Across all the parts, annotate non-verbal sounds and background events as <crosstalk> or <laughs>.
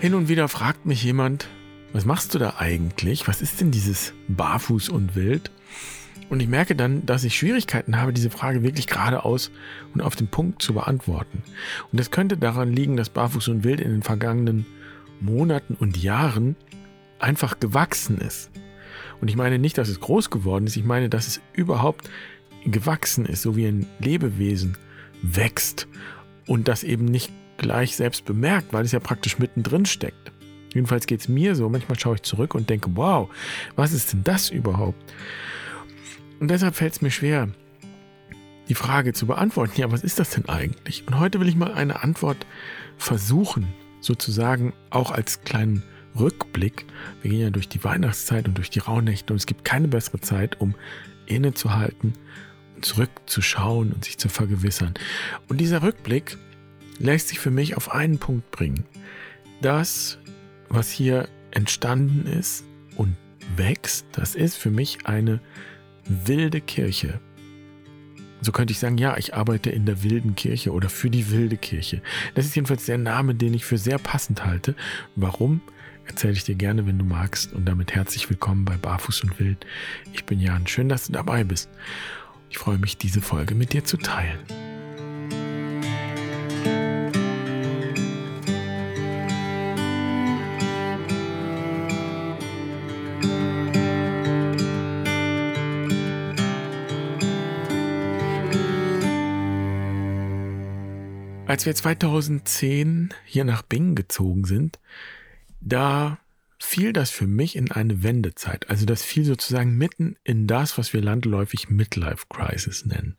Hin und wieder fragt mich jemand, was machst du da eigentlich? Was ist denn dieses Barfuß und Wild? Und ich merke dann, dass ich Schwierigkeiten habe, diese Frage wirklich geradeaus und auf den Punkt zu beantworten. Und das könnte daran liegen, dass Barfuß und Wild in den vergangenen Monaten und Jahren einfach gewachsen ist. Und ich meine nicht, dass es groß geworden ist, ich meine, dass es überhaupt gewachsen ist, so wie ein Lebewesen wächst und das eben nicht gleich selbst bemerkt, weil es ja praktisch mittendrin steckt. Jedenfalls geht es mir so. Manchmal schaue ich zurück und denke, wow, was ist denn das überhaupt? Und deshalb fällt es mir schwer, die Frage zu beantworten, ja, was ist das denn eigentlich? Und heute will ich mal eine Antwort versuchen, sozusagen auch als kleinen Rückblick. Wir gehen ja durch die Weihnachtszeit und durch die Rauhnächte und es gibt keine bessere Zeit, um innezuhalten und zurückzuschauen und sich zu vergewissern. Und dieser Rückblick lässt sich für mich auf einen Punkt bringen. Das, was hier entstanden ist und wächst, das ist für mich eine wilde Kirche. So könnte ich sagen, ja, ich arbeite in der wilden Kirche oder für die wilde Kirche. Das ist jedenfalls der Name, den ich für sehr passend halte. Warum? Erzähle ich dir gerne, wenn du magst. Und damit herzlich willkommen bei Barfuß und Wild. Ich bin Jan. Schön, dass du dabei bist. Ich freue mich, diese Folge mit dir zu teilen. Als wir 2010 hier nach Bingen gezogen sind, da fiel das für mich in eine Wendezeit. Also das fiel sozusagen mitten in das, was wir landläufig Midlife Crisis nennen.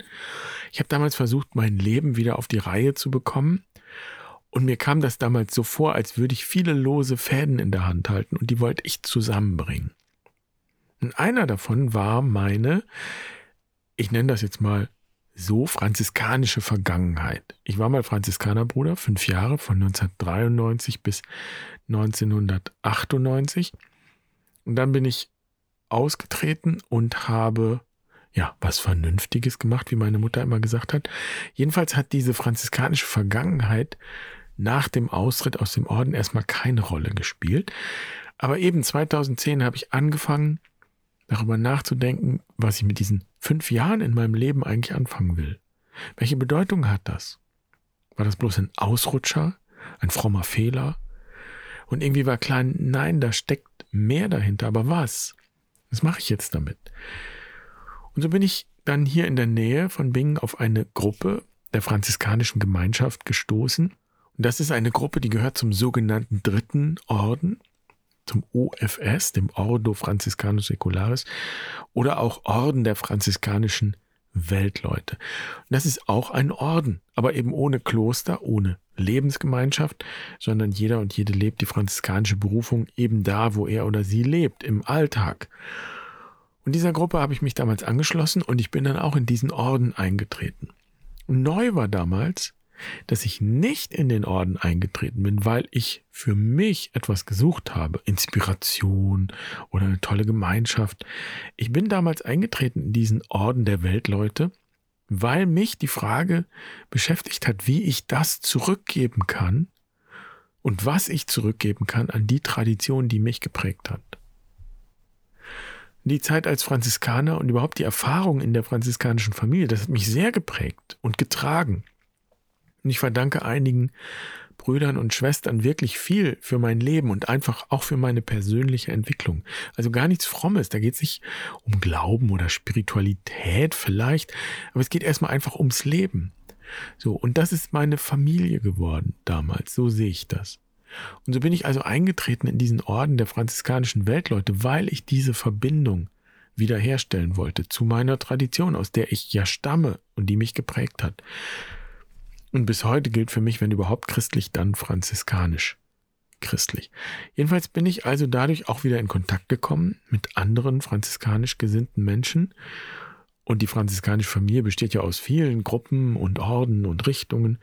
Ich habe damals versucht, mein Leben wieder auf die Reihe zu bekommen. Und mir kam das damals so vor, als würde ich viele lose Fäden in der Hand halten und die wollte ich zusammenbringen. Und einer davon war meine, ich nenne das jetzt mal so franziskanische Vergangenheit. Ich war mal Franziskanerbruder, fünf Jahre, von 1993 bis 1998. Und dann bin ich ausgetreten und habe ja, was Vernünftiges gemacht, wie meine Mutter immer gesagt hat. Jedenfalls hat diese franziskanische Vergangenheit nach dem Austritt aus dem Orden erstmal keine Rolle gespielt. Aber eben 2010 habe ich angefangen, darüber nachzudenken, was ich mit diesen fünf Jahren in meinem Leben eigentlich anfangen will. Welche Bedeutung hat das? War das bloß ein Ausrutscher, ein frommer Fehler? Und irgendwie war klar, nein, da steckt mehr dahinter. Aber was? Was mache ich jetzt damit? Und so bin ich dann hier in der Nähe von Bingen auf eine Gruppe der franziskanischen Gemeinschaft gestoßen. Und das ist eine Gruppe, die gehört zum sogenannten dritten Orden zum OFS, dem Ordo Franciscanus Secularis, oder auch Orden der franziskanischen Weltleute. Und das ist auch ein Orden, aber eben ohne Kloster, ohne Lebensgemeinschaft, sondern jeder und jede lebt die franziskanische Berufung eben da, wo er oder sie lebt, im Alltag. Und dieser Gruppe habe ich mich damals angeschlossen und ich bin dann auch in diesen Orden eingetreten. Neu war damals, dass ich nicht in den Orden eingetreten bin, weil ich für mich etwas gesucht habe, Inspiration oder eine tolle Gemeinschaft. Ich bin damals eingetreten in diesen Orden der Weltleute, weil mich die Frage beschäftigt hat, wie ich das zurückgeben kann und was ich zurückgeben kann an die Tradition, die mich geprägt hat. Die Zeit als Franziskaner und überhaupt die Erfahrung in der franziskanischen Familie, das hat mich sehr geprägt und getragen. Und ich verdanke einigen Brüdern und Schwestern wirklich viel für mein Leben und einfach auch für meine persönliche Entwicklung. Also gar nichts Frommes. Da geht es nicht um Glauben oder Spiritualität vielleicht, aber es geht erstmal einfach ums Leben. So, und das ist meine Familie geworden damals. So sehe ich das. Und so bin ich also eingetreten in diesen Orden der franziskanischen Weltleute, weil ich diese Verbindung wiederherstellen wollte zu meiner Tradition, aus der ich ja stamme und die mich geprägt hat. Und bis heute gilt für mich, wenn überhaupt christlich, dann franziskanisch christlich. Jedenfalls bin ich also dadurch auch wieder in Kontakt gekommen mit anderen franziskanisch gesinnten Menschen. Und die franziskanische Familie besteht ja aus vielen Gruppen und Orden und Richtungen.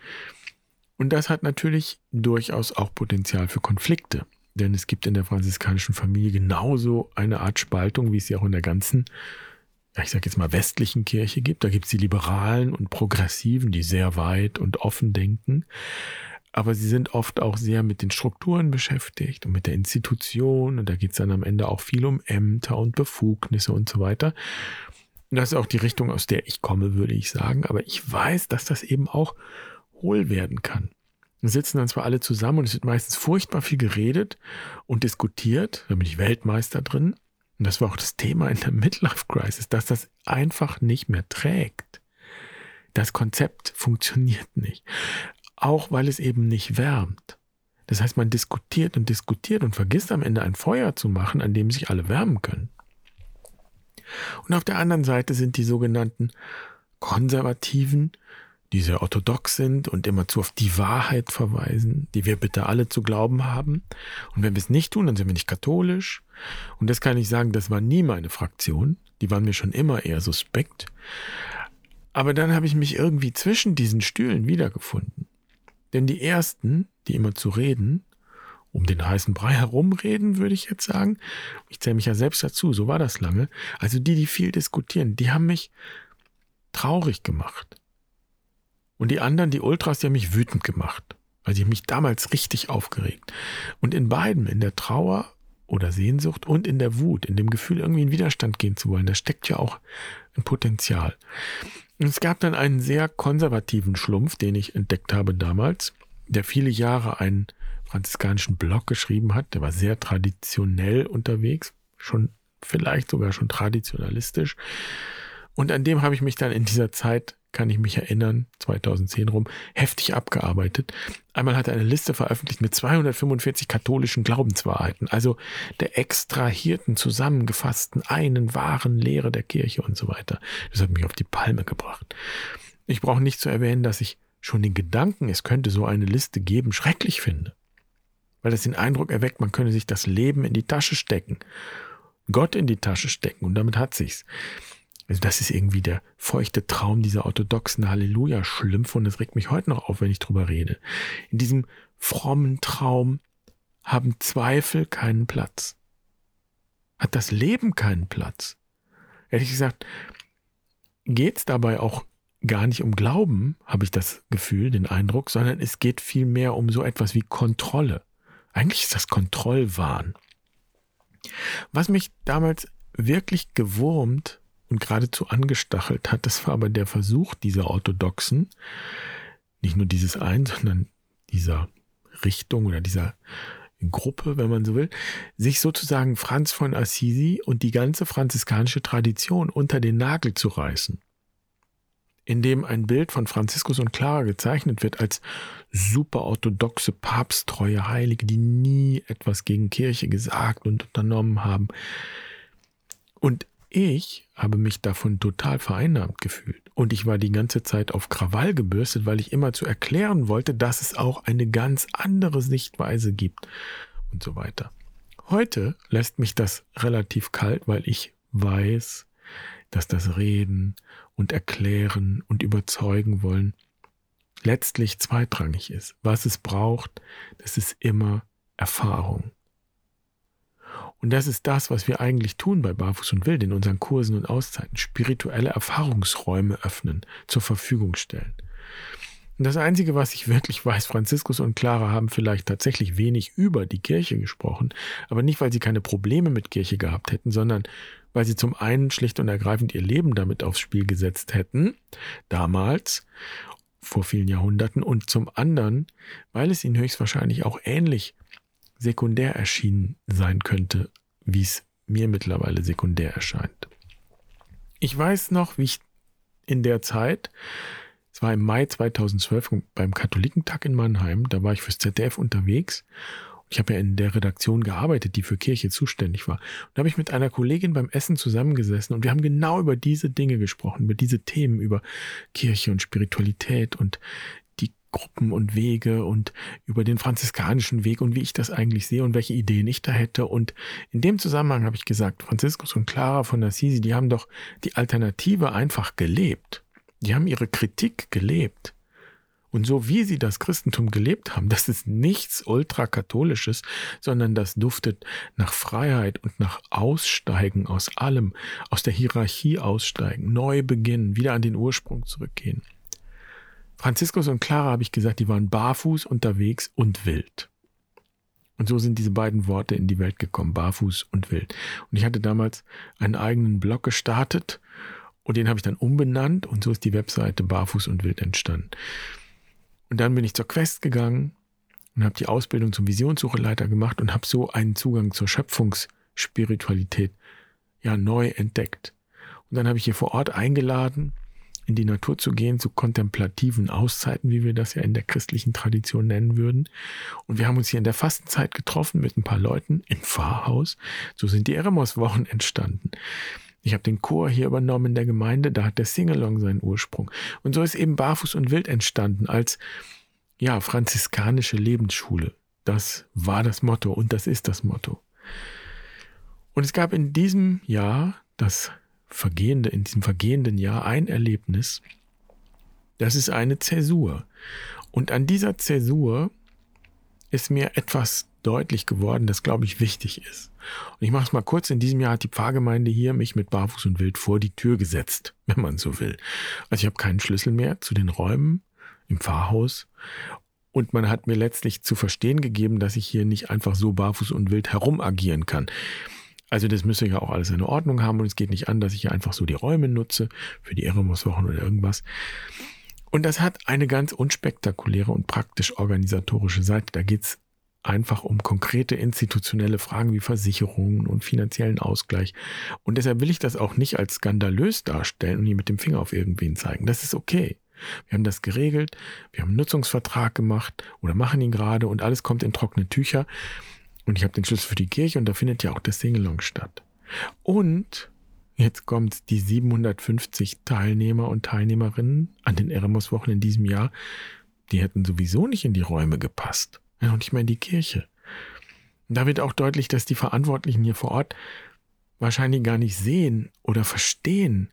Und das hat natürlich durchaus auch Potenzial für Konflikte. Denn es gibt in der franziskanischen Familie genauso eine Art Spaltung, wie es sie auch in der ganzen ich sage jetzt mal, westlichen Kirche gibt. Da gibt es die Liberalen und Progressiven, die sehr weit und offen denken. aber sie sind oft auch sehr mit den Strukturen beschäftigt und mit der Institution und da geht es dann am Ende auch viel um Ämter und Befugnisse und so weiter. Und das ist auch die Richtung, aus der ich komme, würde ich sagen, aber ich weiß, dass das eben auch hohl werden kann. Wir sitzen dann zwar alle zusammen und es wird meistens furchtbar viel geredet und diskutiert, da bin ich Weltmeister drin. Und das war auch das Thema in der Midlife Crisis, dass das einfach nicht mehr trägt. Das Konzept funktioniert nicht auch weil es eben nicht wärmt. Das heißt, man diskutiert und diskutiert und vergisst am Ende ein Feuer zu machen, an dem sich alle wärmen können. Und auf der anderen Seite sind die sogenannten Konservativen, die sehr orthodox sind und immerzu auf die Wahrheit verweisen, die wir bitte alle zu glauben haben. Und wenn wir es nicht tun, dann sind wir nicht katholisch. Und das kann ich sagen, das war nie meine Fraktion. Die waren mir schon immer eher suspekt. Aber dann habe ich mich irgendwie zwischen diesen Stühlen wiedergefunden. Denn die ersten, die immer zu reden, um den heißen Brei herumreden, würde ich jetzt sagen, ich zähle mich ja selbst dazu, so war das lange, also die, die viel diskutieren, die haben mich traurig gemacht. Und die anderen, die Ultras, die haben mich wütend gemacht, weil sie mich damals richtig aufgeregt. Und in beiden, in der Trauer oder Sehnsucht und in der Wut, in dem Gefühl, irgendwie in Widerstand gehen zu wollen, da steckt ja auch ein Potenzial. Es gab dann einen sehr konservativen Schlumpf, den ich entdeckt habe damals, der viele Jahre einen franziskanischen Blog geschrieben hat. Der war sehr traditionell unterwegs, schon vielleicht sogar schon traditionalistisch. Und an dem habe ich mich dann in dieser Zeit kann ich mich erinnern, 2010 rum, heftig abgearbeitet. Einmal hat er eine Liste veröffentlicht mit 245 katholischen Glaubenswahrheiten, also der extrahierten, zusammengefassten, einen wahren Lehre der Kirche und so weiter. Das hat mich auf die Palme gebracht. Ich brauche nicht zu erwähnen, dass ich schon den Gedanken, es könnte so eine Liste geben, schrecklich finde. Weil das den Eindruck erweckt, man könne sich das Leben in die Tasche stecken. Gott in die Tasche stecken und damit hat sich's. Also das ist irgendwie der feuchte Traum dieser orthodoxen Halleluja-Schlümpfe und das regt mich heute noch auf, wenn ich drüber rede. In diesem frommen Traum haben Zweifel keinen Platz. Hat das Leben keinen Platz. Ehrlich gesagt, geht es dabei auch gar nicht um Glauben, habe ich das Gefühl, den Eindruck, sondern es geht vielmehr um so etwas wie Kontrolle. Eigentlich ist das Kontrollwahn. Was mich damals wirklich gewurmt und geradezu angestachelt hat. Das war aber der Versuch dieser Orthodoxen, nicht nur dieses ein, sondern dieser Richtung oder dieser Gruppe, wenn man so will, sich sozusagen Franz von Assisi und die ganze franziskanische Tradition unter den Nagel zu reißen. Indem ein Bild von Franziskus und Clara gezeichnet wird als super orthodoxe, papsttreue Heilige, die nie etwas gegen Kirche gesagt und unternommen haben. Und ich habe mich davon total vereinnahmt gefühlt. Und ich war die ganze Zeit auf Krawall gebürstet, weil ich immer zu erklären wollte, dass es auch eine ganz andere Sichtweise gibt und so weiter. Heute lässt mich das relativ kalt, weil ich weiß, dass das Reden und Erklären und Überzeugen wollen letztlich zweitrangig ist. Was es braucht, das ist immer Erfahrung. Und das ist das, was wir eigentlich tun bei Barfuß und Wild in unseren Kursen und Auszeiten. Spirituelle Erfahrungsräume öffnen, zur Verfügung stellen. Und das Einzige, was ich wirklich weiß, Franziskus und Clara haben vielleicht tatsächlich wenig über die Kirche gesprochen, aber nicht, weil sie keine Probleme mit Kirche gehabt hätten, sondern weil sie zum einen schlicht und ergreifend ihr Leben damit aufs Spiel gesetzt hätten, damals, vor vielen Jahrhunderten, und zum anderen, weil es ihnen höchstwahrscheinlich auch ähnlich sekundär erschienen sein könnte, wie es mir mittlerweile sekundär erscheint. Ich weiß noch, wie ich in der Zeit, es war im Mai 2012 beim Katholikentag in Mannheim, da war ich fürs ZDF unterwegs. Ich habe ja in der Redaktion gearbeitet, die für Kirche zuständig war. Und da habe ich mit einer Kollegin beim Essen zusammengesessen und wir haben genau über diese Dinge gesprochen, über diese Themen, über Kirche und Spiritualität und Gruppen und Wege und über den franziskanischen Weg und wie ich das eigentlich sehe und welche Ideen ich da hätte. Und in dem Zusammenhang habe ich gesagt, Franziskus und Clara von Assisi, die haben doch die Alternative einfach gelebt. Die haben ihre Kritik gelebt. Und so wie sie das Christentum gelebt haben, das ist nichts ultrakatholisches, sondern das duftet nach Freiheit und nach Aussteigen aus allem, aus der Hierarchie aussteigen, neu beginnen, wieder an den Ursprung zurückgehen. Franziskus und Clara habe ich gesagt, die waren barfuß unterwegs und wild. Und so sind diese beiden Worte in die Welt gekommen, barfuß und wild. Und ich hatte damals einen eigenen Blog gestartet und den habe ich dann umbenannt und so ist die Webseite barfuß und wild entstanden. Und dann bin ich zur Quest gegangen und habe die Ausbildung zum Visionssucheleiter gemacht und habe so einen Zugang zur Schöpfungsspiritualität ja neu entdeckt. Und dann habe ich hier vor Ort eingeladen in die Natur zu gehen, zu kontemplativen Auszeiten, wie wir das ja in der christlichen Tradition nennen würden. Und wir haben uns hier in der Fastenzeit getroffen mit ein paar Leuten im Pfarrhaus. So sind die Eremos-Wochen entstanden. Ich habe den Chor hier übernommen in der Gemeinde, da hat der Singalong seinen Ursprung. Und so ist eben Barfuß und Wild entstanden als, ja, franziskanische Lebensschule. Das war das Motto und das ist das Motto. Und es gab in diesem Jahr das vergehende, in diesem vergehenden Jahr ein Erlebnis, das ist eine Zäsur. Und an dieser Zäsur ist mir etwas deutlich geworden, das glaube ich wichtig ist. Und ich mache es mal kurz. In diesem Jahr hat die Pfarrgemeinde hier mich mit Barfuß und Wild vor die Tür gesetzt, <laughs> wenn man so will. Also ich habe keinen Schlüssel mehr zu den Räumen im Pfarrhaus. Und man hat mir letztlich zu verstehen gegeben, dass ich hier nicht einfach so barfuß und wild herum agieren kann. Also das müsste ja auch alles in Ordnung haben und es geht nicht an, dass ich hier einfach so die Räume nutze für die Eremos-Wochen oder irgendwas. Und das hat eine ganz unspektakuläre und praktisch organisatorische Seite. Da geht's einfach um konkrete institutionelle Fragen wie Versicherungen und finanziellen Ausgleich. Und deshalb will ich das auch nicht als skandalös darstellen und hier mit dem Finger auf irgendwen zeigen. Das ist okay. Wir haben das geregelt, wir haben einen Nutzungsvertrag gemacht oder machen ihn gerade und alles kommt in trockene Tücher. Und ich habe den Schlüssel für die Kirche und da findet ja auch das Singalong statt. Und jetzt kommt die 750 Teilnehmer und Teilnehmerinnen an den Eremos-Wochen in diesem Jahr. Die hätten sowieso nicht in die Räume gepasst. Ja, und nicht mehr in die Kirche. Da wird auch deutlich, dass die Verantwortlichen hier vor Ort wahrscheinlich gar nicht sehen oder verstehen,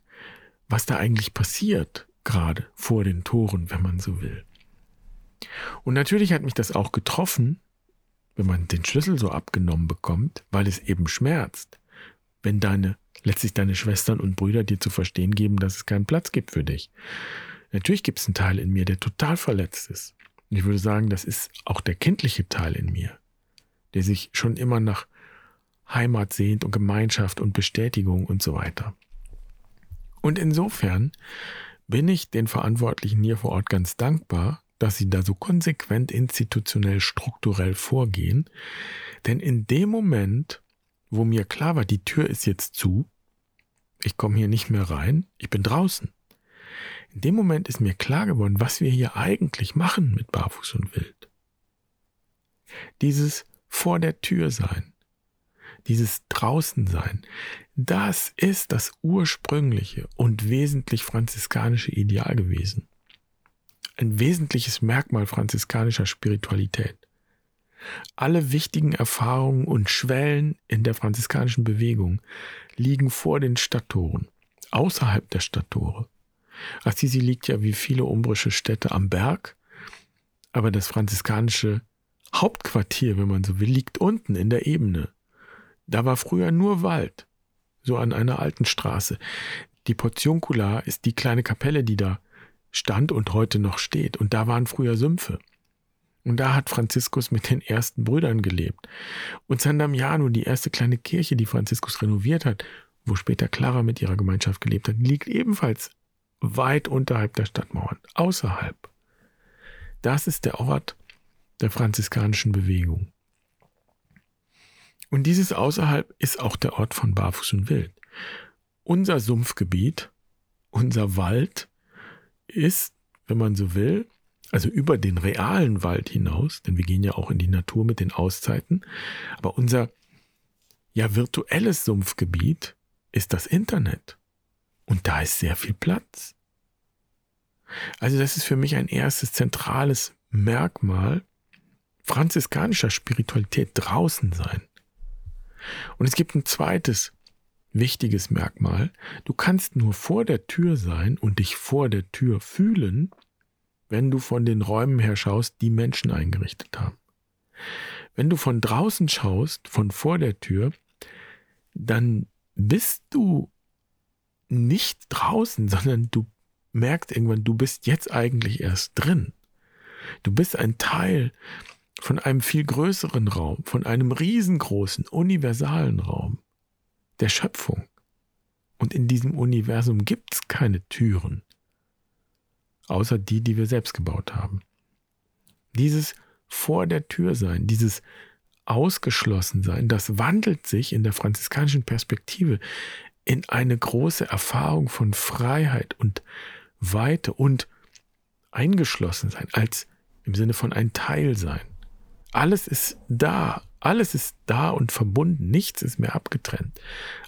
was da eigentlich passiert, gerade vor den Toren, wenn man so will. Und natürlich hat mich das auch getroffen, wenn man den Schlüssel so abgenommen bekommt, weil es eben schmerzt, wenn deine, letztlich deine Schwestern und Brüder dir zu verstehen geben, dass es keinen Platz gibt für dich. Natürlich gibt es einen Teil in mir, der total verletzt ist. Und ich würde sagen, das ist auch der kindliche Teil in mir, der sich schon immer nach Heimat sehnt und Gemeinschaft und Bestätigung und so weiter. Und insofern bin ich den Verantwortlichen hier vor Ort ganz dankbar, dass sie da so konsequent institutionell strukturell vorgehen. Denn in dem Moment, wo mir klar war, die Tür ist jetzt zu, ich komme hier nicht mehr rein, ich bin draußen. In dem Moment ist mir klar geworden, was wir hier eigentlich machen mit Barfuß und Wild. Dieses vor der Tür sein, dieses draußen sein, das ist das ursprüngliche und wesentlich franziskanische Ideal gewesen ein wesentliches Merkmal franziskanischer Spiritualität. Alle wichtigen Erfahrungen und Schwellen in der franziskanischen Bewegung liegen vor den Stadttoren, außerhalb der Stadttore. Assisi liegt ja wie viele umbrische Städte am Berg, aber das franziskanische Hauptquartier, wenn man so will, liegt unten in der Ebene. Da war früher nur Wald, so an einer alten Straße. Die Portioncula ist die kleine Kapelle, die da stand und heute noch steht. Und da waren früher Sümpfe. Und da hat Franziskus mit den ersten Brüdern gelebt. Und San Damiano, die erste kleine Kirche, die Franziskus renoviert hat, wo später Clara mit ihrer Gemeinschaft gelebt hat, liegt ebenfalls weit unterhalb der Stadtmauern, außerhalb. Das ist der Ort der franziskanischen Bewegung. Und dieses außerhalb ist auch der Ort von Barfuß und Wild. Unser Sumpfgebiet, unser Wald, ist, wenn man so will, also über den realen Wald hinaus, denn wir gehen ja auch in die Natur mit den Auszeiten, aber unser ja virtuelles Sumpfgebiet ist das Internet. Und da ist sehr viel Platz. Also das ist für mich ein erstes zentrales Merkmal franziskanischer Spiritualität draußen sein. Und es gibt ein zweites wichtiges Merkmal. Du kannst nur vor der Tür sein und dich vor der Tür fühlen, wenn du von den Räumen her schaust, die Menschen eingerichtet haben. Wenn du von draußen schaust, von vor der Tür, dann bist du nicht draußen, sondern du merkst irgendwann, du bist jetzt eigentlich erst drin. Du bist ein Teil von einem viel größeren Raum, von einem riesengroßen, universalen Raum der Schöpfung. Und in diesem Universum gibt es keine Türen, außer die, die wir selbst gebaut haben. Dieses vor der Tür sein, dieses ausgeschlossen sein, das wandelt sich in der franziskanischen Perspektive in eine große Erfahrung von Freiheit und Weite und eingeschlossen sein, als im Sinne von ein Teil sein. Alles ist da, alles ist da und verbunden, nichts ist mehr abgetrennt,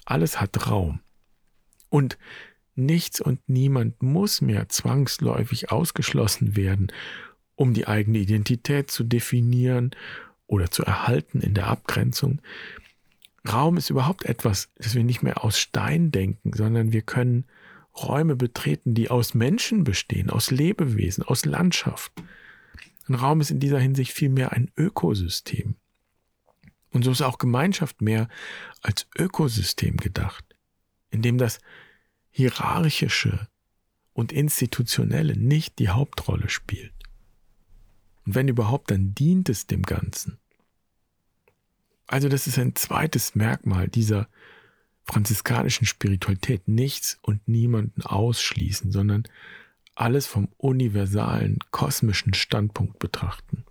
alles hat Raum. Und nichts und niemand muss mehr zwangsläufig ausgeschlossen werden, um die eigene Identität zu definieren oder zu erhalten in der Abgrenzung. Raum ist überhaupt etwas, das wir nicht mehr aus Stein denken, sondern wir können Räume betreten, die aus Menschen bestehen, aus Lebewesen, aus Landschaft. Ein Raum ist in dieser Hinsicht vielmehr ein Ökosystem. Und so ist auch Gemeinschaft mehr als Ökosystem gedacht, in dem das Hierarchische und Institutionelle nicht die Hauptrolle spielt. Und wenn überhaupt, dann dient es dem Ganzen. Also das ist ein zweites Merkmal dieser franziskanischen Spiritualität. Nichts und niemanden ausschließen, sondern alles vom universalen, kosmischen Standpunkt betrachten.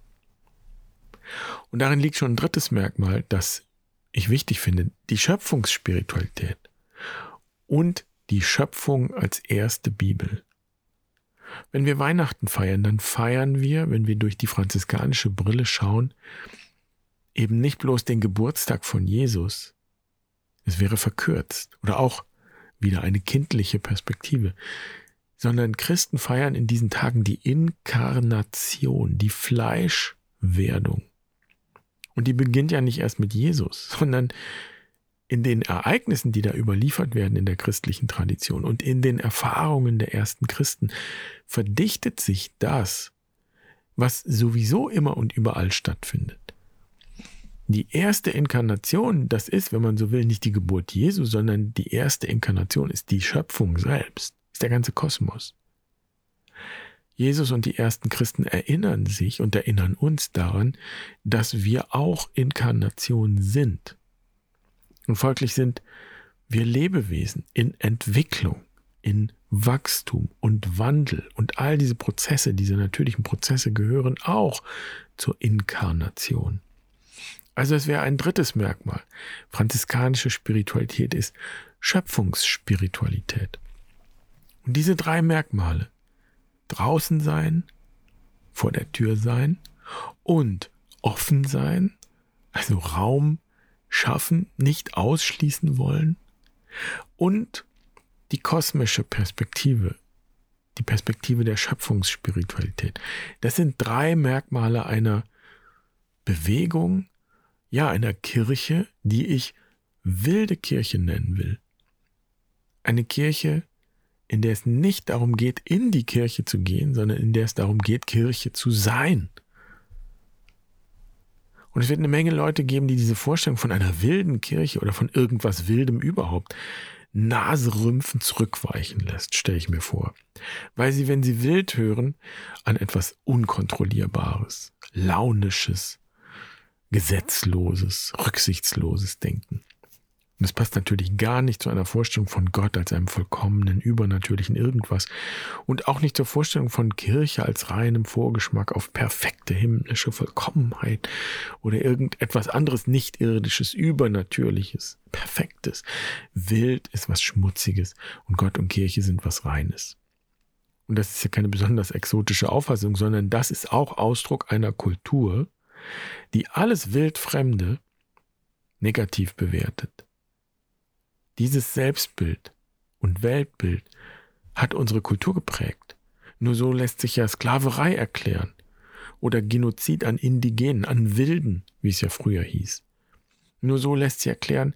Und darin liegt schon ein drittes Merkmal, das ich wichtig finde, die Schöpfungsspiritualität und die Schöpfung als erste Bibel. Wenn wir Weihnachten feiern, dann feiern wir, wenn wir durch die franziskanische Brille schauen, eben nicht bloß den Geburtstag von Jesus, es wäre verkürzt oder auch wieder eine kindliche Perspektive, sondern Christen feiern in diesen Tagen die Inkarnation, die Fleischwerdung. Und die beginnt ja nicht erst mit Jesus, <laughs> sondern in den Ereignissen, die da überliefert werden in der christlichen Tradition und in den Erfahrungen der ersten Christen, verdichtet sich das, was sowieso immer und überall stattfindet. Die erste Inkarnation, das ist, wenn man so will, nicht die Geburt Jesu, sondern die erste Inkarnation ist die Schöpfung selbst, ist der ganze Kosmos. Jesus und die ersten Christen erinnern sich und erinnern uns daran, dass wir auch Inkarnation sind. Und folglich sind wir Lebewesen in Entwicklung, in Wachstum und Wandel. Und all diese Prozesse, diese natürlichen Prozesse gehören auch zur Inkarnation. Also es wäre ein drittes Merkmal. Franziskanische Spiritualität ist Schöpfungsspiritualität. Und diese drei Merkmale, draußen sein, vor der Tür sein und offen sein, also Raum schaffen, nicht ausschließen wollen und die kosmische Perspektive, die Perspektive der Schöpfungsspiritualität. Das sind drei Merkmale einer Bewegung, ja, einer Kirche, die ich wilde Kirche nennen will. Eine Kirche, in der es nicht darum geht, in die Kirche zu gehen, sondern in der es darum geht, Kirche zu sein. Und es wird eine Menge Leute geben, die diese Vorstellung von einer wilden Kirche oder von irgendwas Wildem überhaupt Naserümpfen zurückweichen lässt, stelle ich mir vor. Weil sie, wenn sie wild hören, an etwas Unkontrollierbares, Launisches, gesetzloses, rücksichtsloses Denken. Und das passt natürlich gar nicht zu einer Vorstellung von Gott als einem vollkommenen, übernatürlichen irgendwas und auch nicht zur Vorstellung von Kirche als reinem Vorgeschmack auf perfekte himmlische Vollkommenheit oder irgendetwas anderes nicht-irdisches, übernatürliches, perfektes. Wild ist was Schmutziges und Gott und Kirche sind was Reines. Und das ist ja keine besonders exotische Auffassung, sondern das ist auch Ausdruck einer Kultur, die alles Wildfremde negativ bewertet. Dieses Selbstbild und Weltbild hat unsere Kultur geprägt. Nur so lässt sich ja Sklaverei erklären oder Genozid an Indigenen, an Wilden, wie es ja früher hieß. Nur so lässt sich erklären,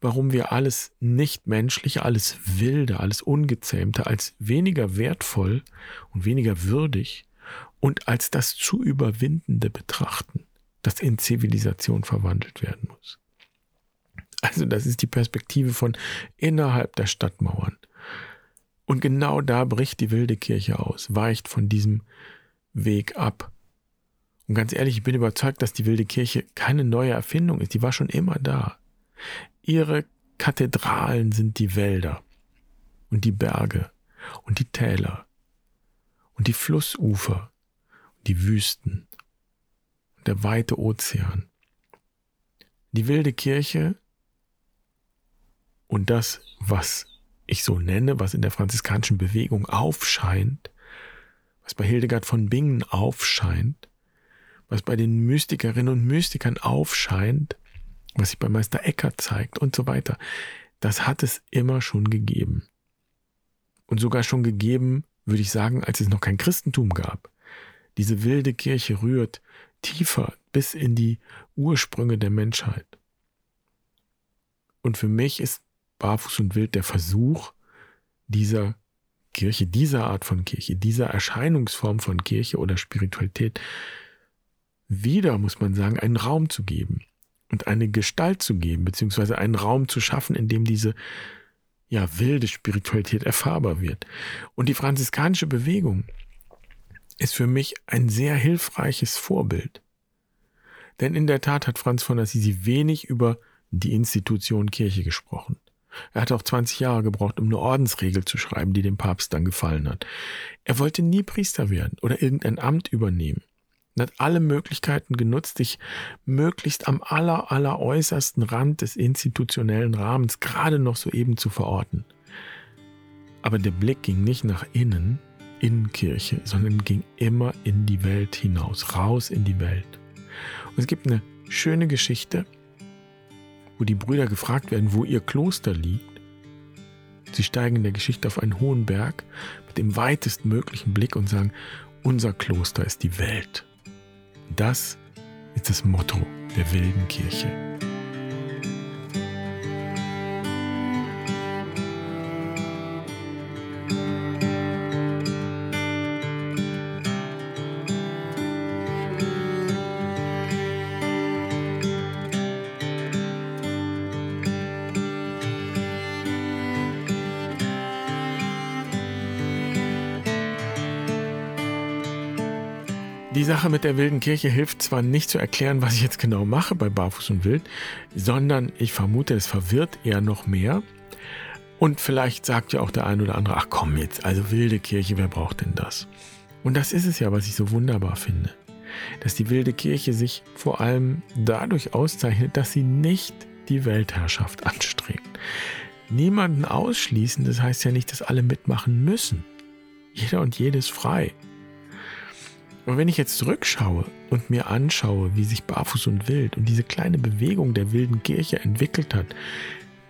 warum wir alles Nichtmenschliche, alles Wilde, alles Ungezähmte als weniger wertvoll und weniger würdig und als das zu überwindende betrachten, das in Zivilisation verwandelt werden muss. Also das ist die Perspektive von innerhalb der Stadtmauern. Und genau da bricht die wilde Kirche aus, weicht von diesem Weg ab. Und ganz ehrlich, ich bin überzeugt, dass die wilde Kirche keine neue Erfindung ist, die war schon immer da. Ihre Kathedralen sind die Wälder und die Berge und die Täler und die Flussufer und die Wüsten und der weite Ozean. Die wilde Kirche und das, was ich so nenne, was in der franziskanischen Bewegung aufscheint, was bei Hildegard von Bingen aufscheint, was bei den Mystikerinnen und Mystikern aufscheint, was sich bei Meister Eckert zeigt und so weiter, das hat es immer schon gegeben. Und sogar schon gegeben, würde ich sagen, als es noch kein Christentum gab. Diese wilde Kirche rührt tiefer bis in die Ursprünge der Menschheit. Und für mich ist Barfuß und Wild der Versuch dieser Kirche, dieser Art von Kirche, dieser Erscheinungsform von Kirche oder Spiritualität wieder, muss man sagen, einen Raum zu geben und eine Gestalt zu geben, beziehungsweise einen Raum zu schaffen, in dem diese ja, wilde Spiritualität erfahrbar wird. Und die franziskanische Bewegung ist für mich ein sehr hilfreiches Vorbild. Denn in der Tat hat Franz von Assisi wenig über die Institution Kirche gesprochen. Er hat auch 20 Jahre gebraucht, um eine Ordensregel zu schreiben, die dem Papst dann gefallen hat. Er wollte nie Priester werden oder irgendein Amt übernehmen. Er hat alle Möglichkeiten genutzt, sich möglichst am aller, aller äußersten Rand des institutionellen Rahmens gerade noch so eben zu verorten. Aber der Blick ging nicht nach innen, in Kirche, sondern ging immer in die Welt hinaus, raus in die Welt. Und es gibt eine schöne Geschichte, wo die Brüder gefragt werden, wo ihr Kloster liegt. Sie steigen in der Geschichte auf einen hohen Berg mit dem weitestmöglichen Blick und sagen, unser Kloster ist die Welt. Das ist das Motto der wilden Kirche. Die Sache mit der wilden Kirche hilft zwar nicht zu erklären, was ich jetzt genau mache bei Barfuß und Wild, sondern ich vermute, es verwirrt eher noch mehr. Und vielleicht sagt ja auch der ein oder andere, ach komm jetzt, also wilde Kirche, wer braucht denn das? Und das ist es ja, was ich so wunderbar finde. Dass die wilde Kirche sich vor allem dadurch auszeichnet, dass sie nicht die Weltherrschaft <laughs> anstrebt. Niemanden ausschließen, das heißt ja nicht, dass alle mitmachen müssen. Jeder und jedes frei. Und wenn ich jetzt zurückschaue und mir anschaue, wie sich Barfuß und Wild und diese kleine Bewegung der wilden Kirche entwickelt hat,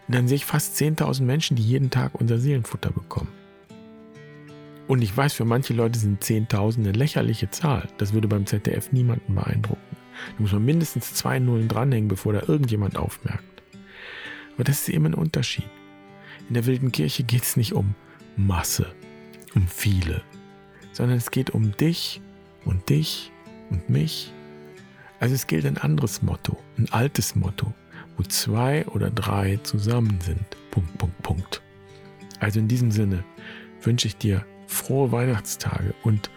dann sehe ich fast 10.000 Menschen, die jeden Tag unser Seelenfutter bekommen. Und ich weiß, für manche Leute sind 10.000 eine lächerliche Zahl. Das würde beim ZDF niemanden beeindrucken. Da muss man mindestens zwei Nullen dranhängen, bevor da irgendjemand aufmerkt. Aber das ist eben ein Unterschied. In der wilden Kirche geht es nicht um Masse, um viele, sondern es geht um dich und dich und mich. Also es gilt ein anderes Motto, ein altes Motto, wo zwei oder drei zusammen sind. Punkt, Punkt, Punkt. Also in diesem Sinne wünsche ich dir frohe Weihnachtstage und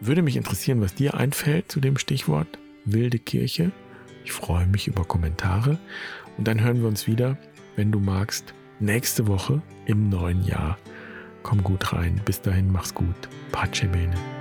würde mich interessieren, was dir einfällt zu dem Stichwort wilde Kirche. Ich freue mich über Kommentare und dann hören wir uns wieder, wenn du magst, nächste Woche im neuen Jahr. Komm gut rein. Bis dahin, mach's gut. Pace bene.